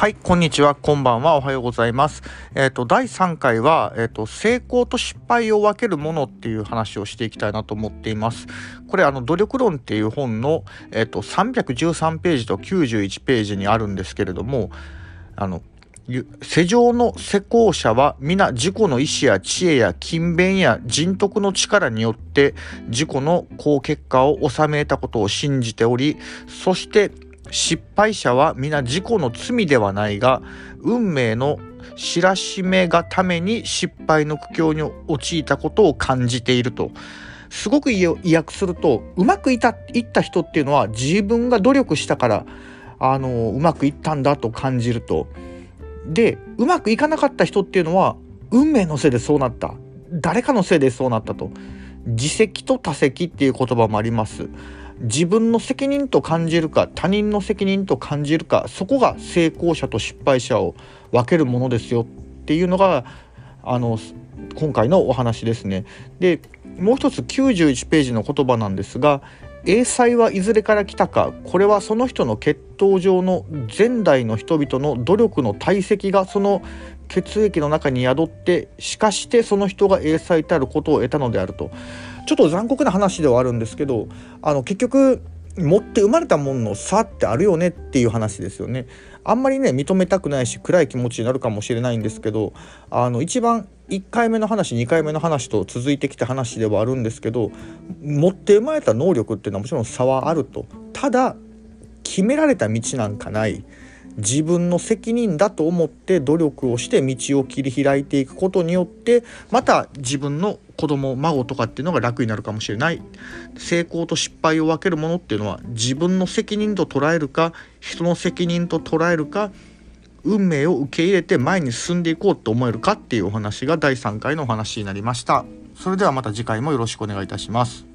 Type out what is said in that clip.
はい、こんにちは、こんばんは、おはようございます。えっ、ー、と、第3回は、えっ、ー、と、成功と失敗を分けるものっていう話をしていきたいなと思っています。これ、あの、努力論っていう本の、えっ、ー、と、313ページと91ページにあるんですけれども、あの、世上の施工者は皆自己の意志や知恵や勤勉や人徳の力によって自己の好結果を収めたことを信じており、そして失敗者は皆自己の罪ではないが運命の知らしめがために失敗の苦境に陥ったことを感じていると。すごく意訳するとうまくいったいった人っていうのは自分が努力したからあのうまくいったんだと感じると。でうまくいかなかった人っていうのは運命のせいでそうなった。誰かのせいでそうなったと。自責と他責っていう言葉もあります。自分の責任と感じるか他人の責任と感じるかそこが成功者と失敗者を分けるものですよっていうのがあの今回のお話ですね。でもう一つ91ページの言葉なんですが英才はいずれから来たかこれはその人の血統上の前代の人々の努力の体積がその血液の中に宿ってしかしてその人が英才たることを得たのであるとちょっと残酷な話ではあるんですけどあの結局持って生まれたものの差ってあるよねっていう話ですよね。あんまりね認めたくないし暗い気持ちになるかもしれないんですけどあの一番1回目の話2回目の話と続いてきた話ではあるんですけど持って生まれた能力っていうのはもちろん差はあるとただ決められた道なんかない自分の責任だと思って努力をして道を切り開いていくことによってまた自分の子供孫とかっていうのが楽になるかもしれない。成功と失敗を分けるものっていうのは自分の責任と捉えるか人の責任と捉えるか運命を受け入れて前に進んでいこうと思えるかっていうお話が第3回のお話になりました。それではまた次回もよろしくお願いいたします。